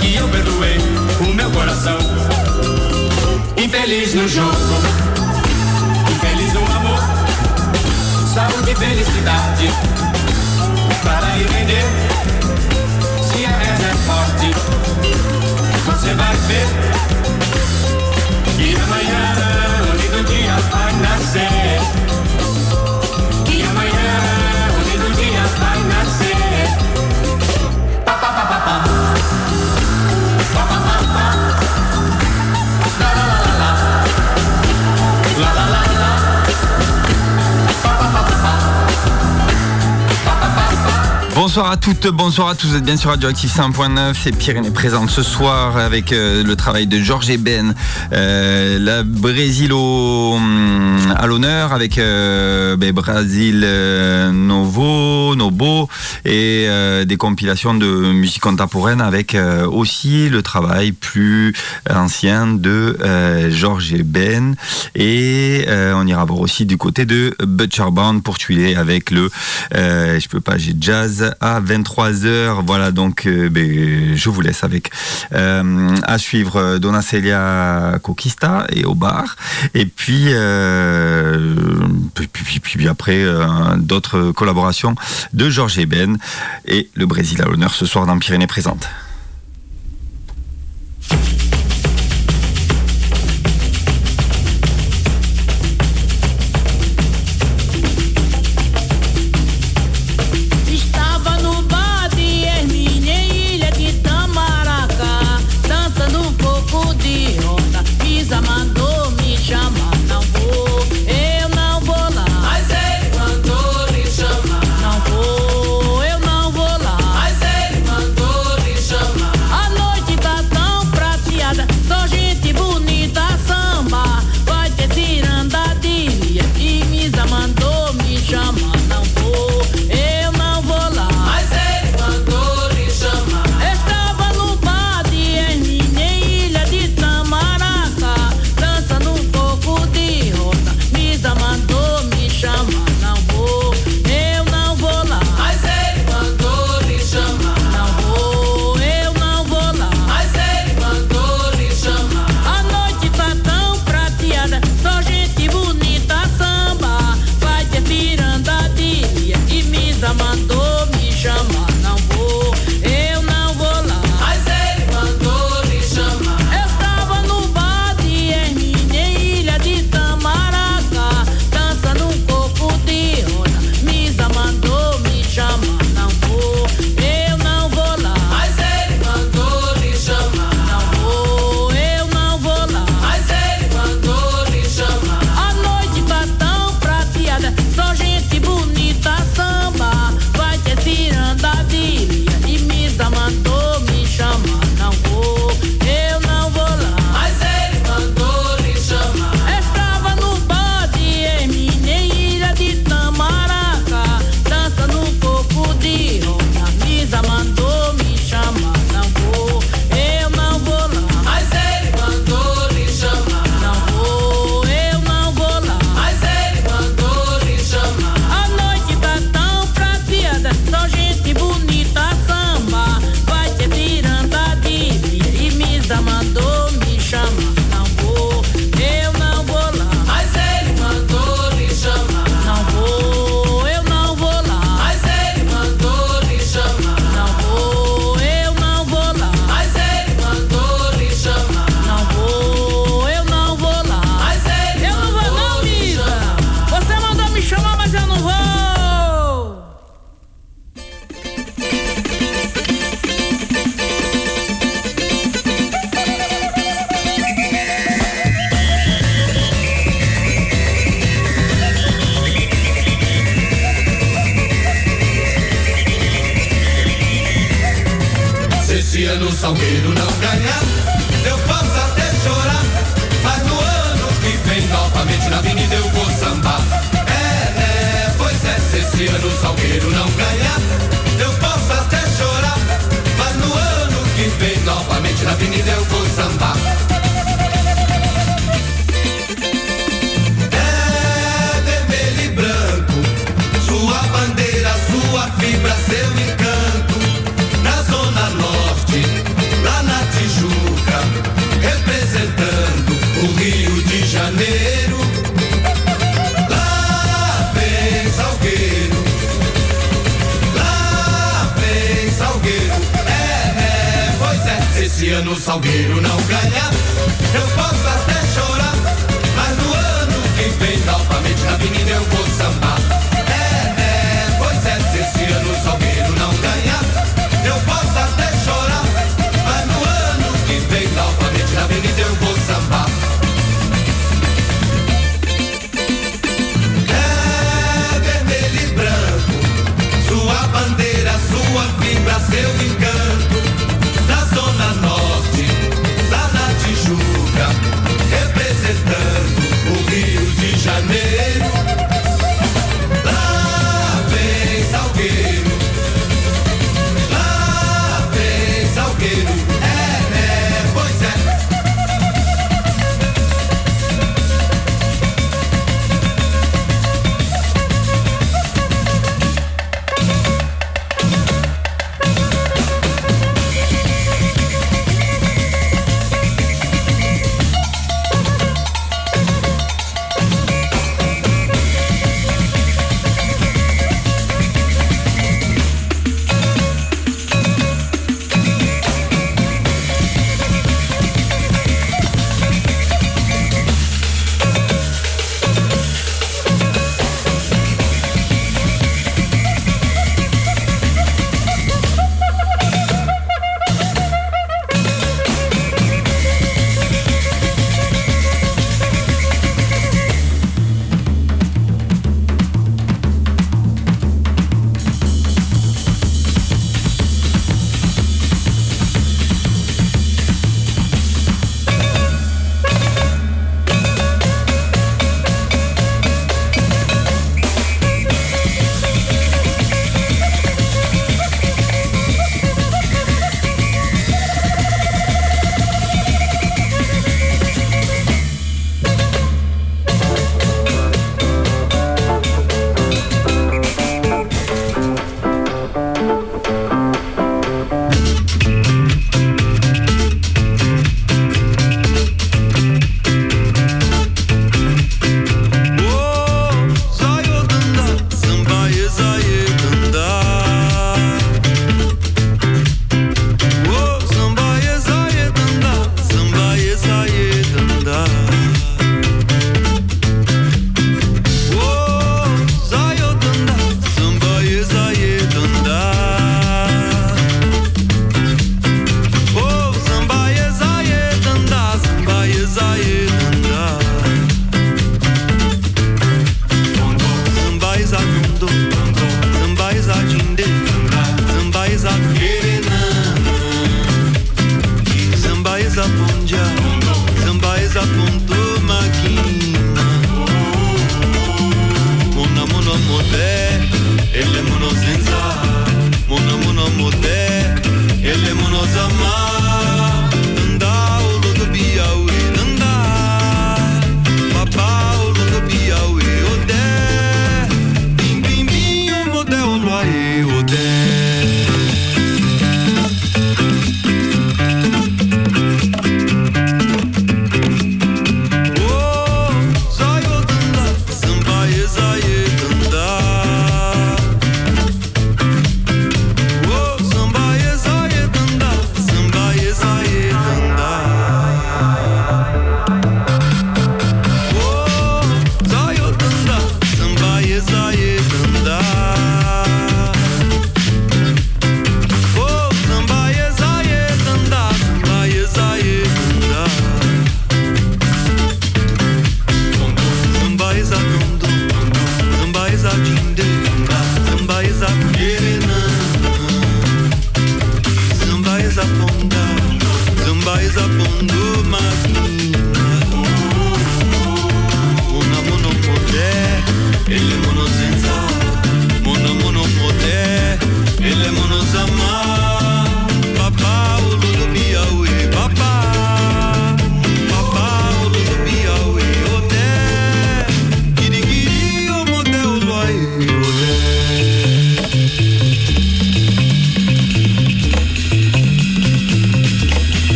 que eu perdoei o meu coração. Infeliz no jogo, infeliz no amor, saúde e felicidade. Para ir vender, se a reza é forte, você vai ver. E amanhã Bonsoir à toutes, bonsoir à tous, vous êtes bien sur Radioactive 100.9, c'est Pyrénées présente ce soir avec euh, le travail de Georges Eben, euh, la Brésil au, à l'honneur avec euh, ben, euh, Novo, Nobo et euh, des compilations de musique contemporaine avec aussi le travail plus ancien de Georges Eben. Et on ira voir aussi du côté de Butcher Band pour tuer avec le je peux pas j'ai jazz à 23h voilà donc euh, ben, je vous laisse avec euh, à suivre euh, Dona Celia Coquista et au bar. Et puis puis, après d'autres collaborations de Georges Eben et le Brésil à l'honneur. Ce soir dans Pyrénées présente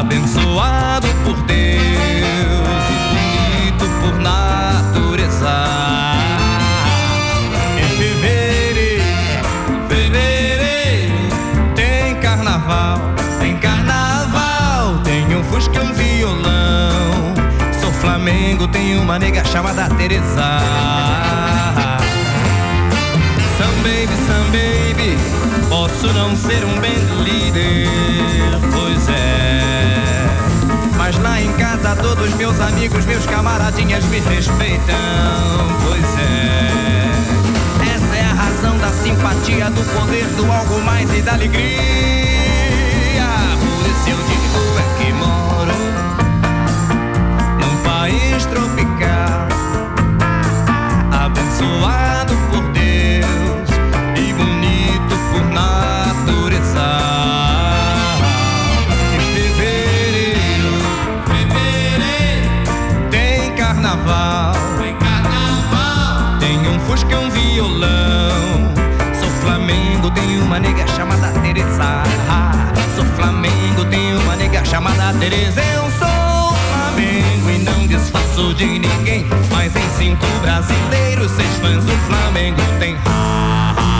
abençoado por Deus e bonito por natureza. Em fevereiro, fevereiro, tem carnaval, tem carnaval, tem um fusca um violão. Sou Flamengo, tem uma nega chamada Teresa. Some baby, some baby, posso não ser um band líder, pois é. Mas lá em casa todos meus amigos, meus camaradinhas me respeitam, pois é. Essa é a razão da simpatia, do poder, do algo mais e da alegria. Por isso eu digo é que moro num país tropical abençoado fusca um violão. Sou Flamengo, tem uma nega chamada Teresa. Sou Flamengo, tem uma nega chamada Teresa. Eu sou Flamengo e não desfaço de ninguém. Mas em cinco brasileiros, seis fãs do Flamengo tem. Mó.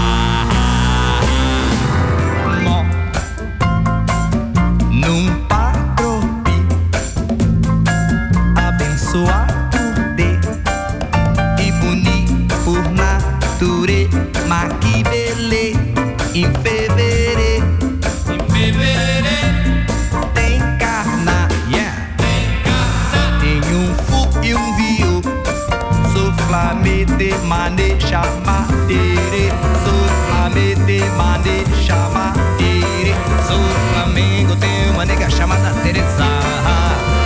Mane, chamatere. Sou chamatere. Sou Flamengo, tem uma nega chamada Teresa.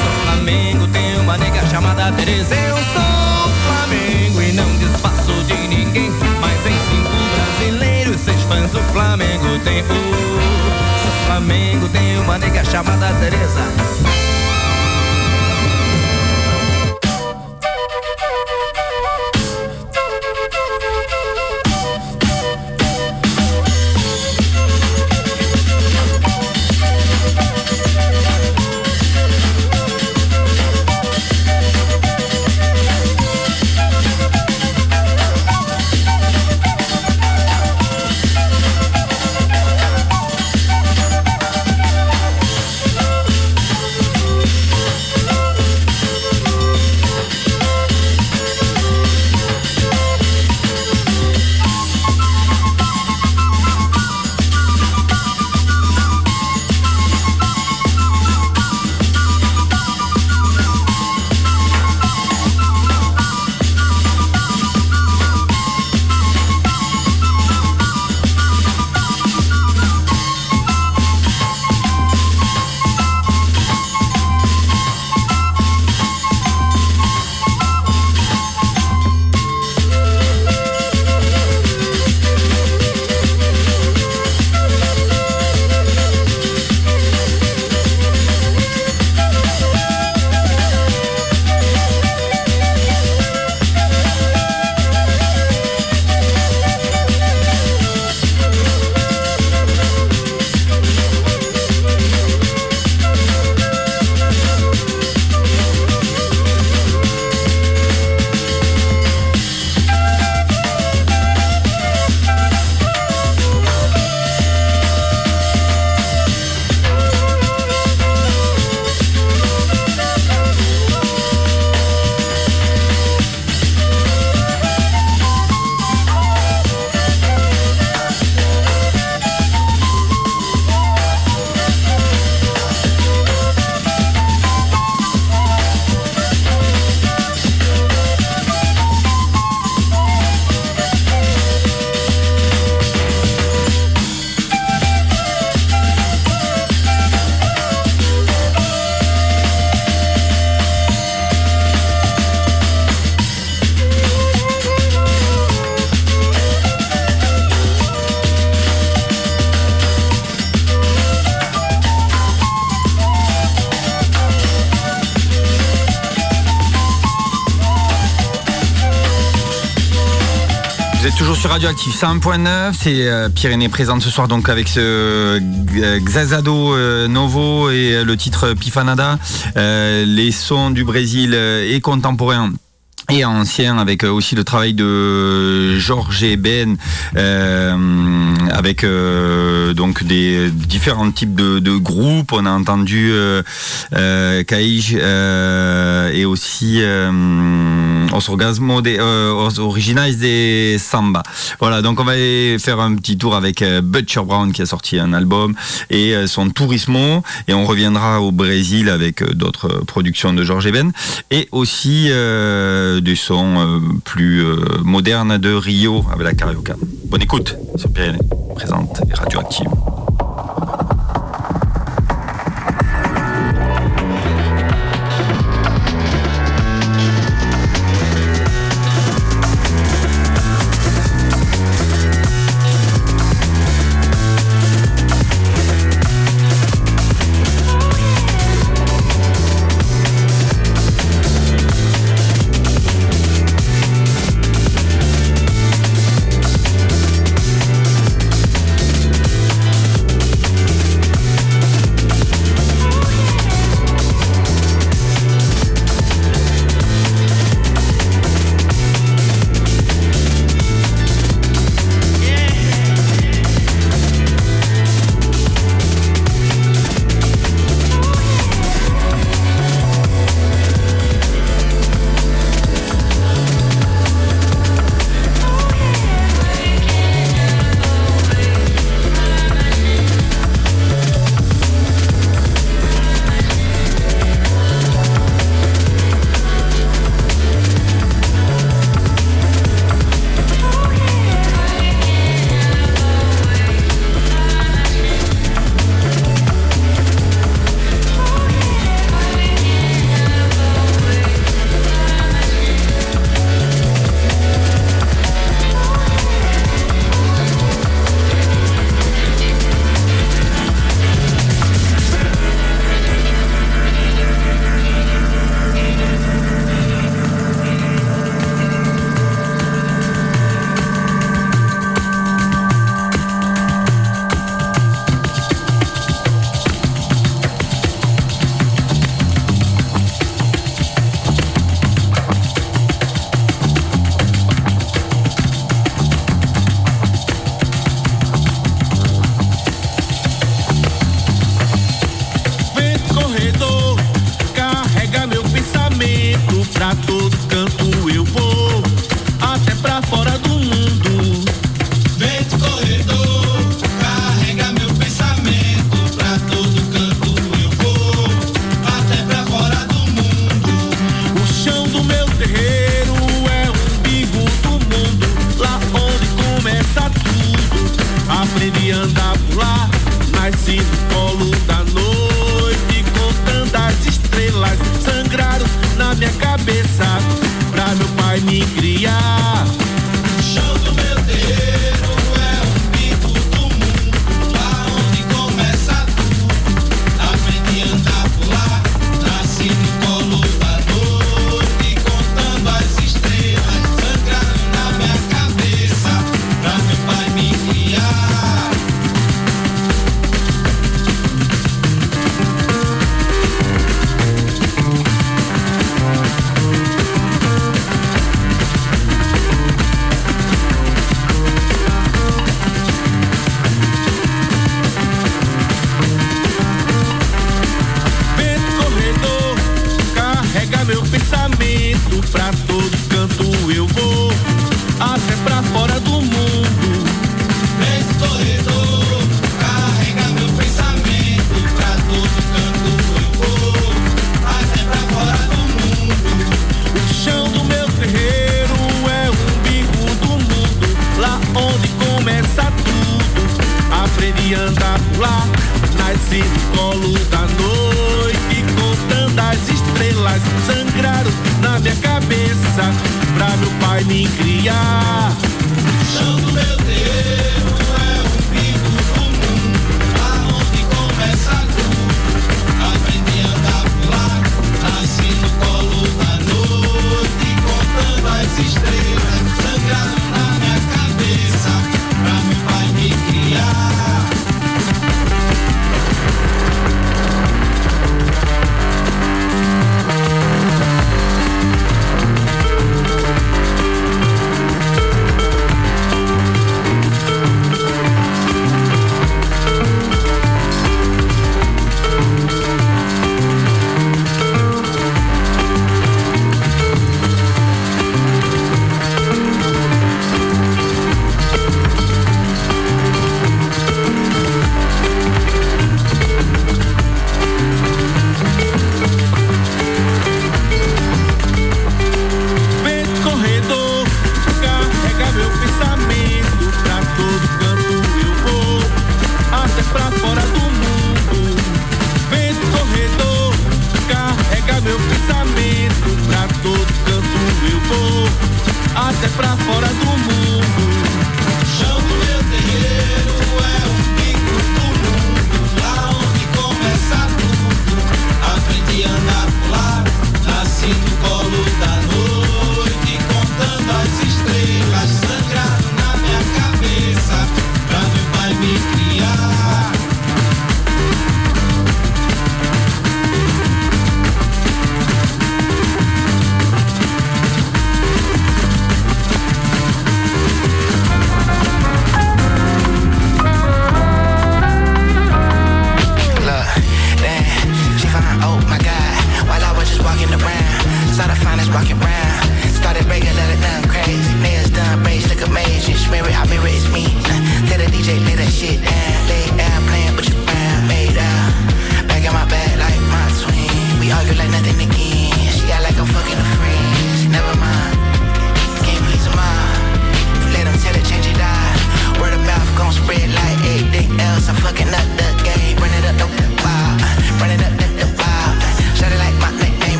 Sou Flamengo, tem uma nega chamada Teresa. Eu sou Flamengo e não desfaço de ninguém. Mas em cinco brasileiros, seis fãs do Flamengo tem o. Sou Flamengo, tem uma nega chamada Teresa. Radioactive 101.9. C'est euh, Pyrénées présente ce soir donc avec ce euh, Xazado euh, Novo et le titre Pifanada. Les sons du Brésil et contemporains et ancien avec euh, aussi le travail de Georges Ben euh, avec euh, donc des différents types de, de groupes. On a entendu euh, euh, euh, et aussi Os Orgasmo des Os Originais des Samba. Voilà donc on va aller faire un petit tour avec Butcher Brown qui a sorti un album et son Tourismo. Et on reviendra au Brésil avec d'autres productions de Georges Ben. Et aussi des sons euh, plus euh, modernes de Rio avec la Carioca. Bonne écoute sur Pyrénées présente et radioactive. Terreiro é um bico do mundo, lá onde começa tudo. Aprendi a andar lá, nasci no colo da noite, contando as estrelas, sangraram na minha cabeça, pra meu pai me criar. O chão do meu terreiro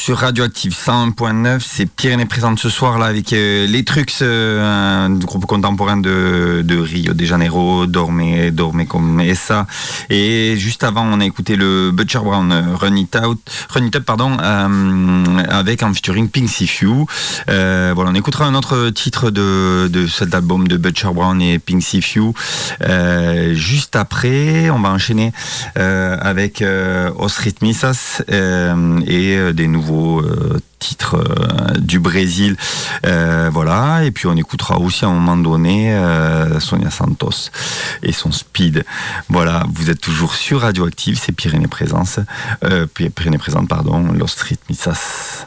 sur Radioactive 101.9. C'est Pyrénées présente ce soir là avec euh, les trucs, euh, un groupe contemporain de, Rio de Janeiro, Dorme, Dorme comme ça. Et juste avant, on a écouté le Butcher Brown euh, Run It Out, Run It Up, pardon, euh, avec en featuring Pink Few. Euh, voilà, on écoutera un autre titre de, cet album de Butcher Brown et Pink Few. Euh, juste après, on va enchaîner euh, avec euh, Os Ritmisas euh, et euh, des nouveaux euh, titres euh, du Brésil. Euh, voilà, et puis on écoutera aussi à un moment donné Sonia Santos et son speed. Voilà, vous êtes toujours sur Radioactive, c'est Pyrénées Présence, Py- Pyrénées Présente, pardon, Los Ritmisas.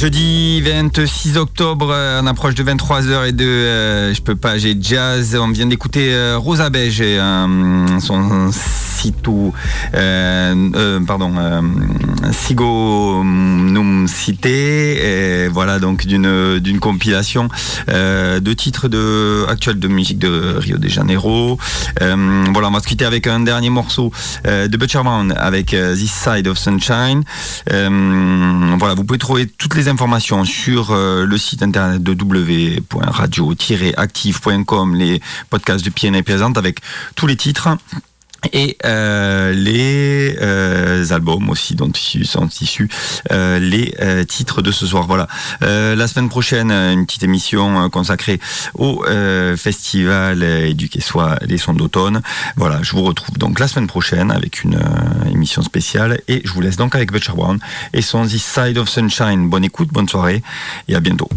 Jeudi 26 octobre, euh, on approche de 23h et de, euh, je peux pas, j'ai jazz, on vient d'écouter euh, Rosa Beige et euh, son Situ, euh, euh, pardon, euh, Sigo Num Cité, et voilà donc d'une d'une compilation de titres de actuels de musique de Rio de Janeiro. Voilà, on va se quitter avec un dernier morceau de Butcher Brown avec This Side of Sunshine. Voilà, vous pouvez trouver toutes les informations sur le site internet de w.radio-active.com, les podcasts de PNA présente avec tous les titres. Et euh, les euh, albums aussi dont sont issus euh, les euh, titres de ce soir. Voilà. La semaine prochaine, une petite émission consacrée au festival éduqué soit les sons d'automne. Voilà, je vous retrouve donc la semaine prochaine avec une émission spéciale et je vous laisse donc avec Butcher Brown et son This Side of Sunshine. Bonne écoute, bonne soirée et à bientôt.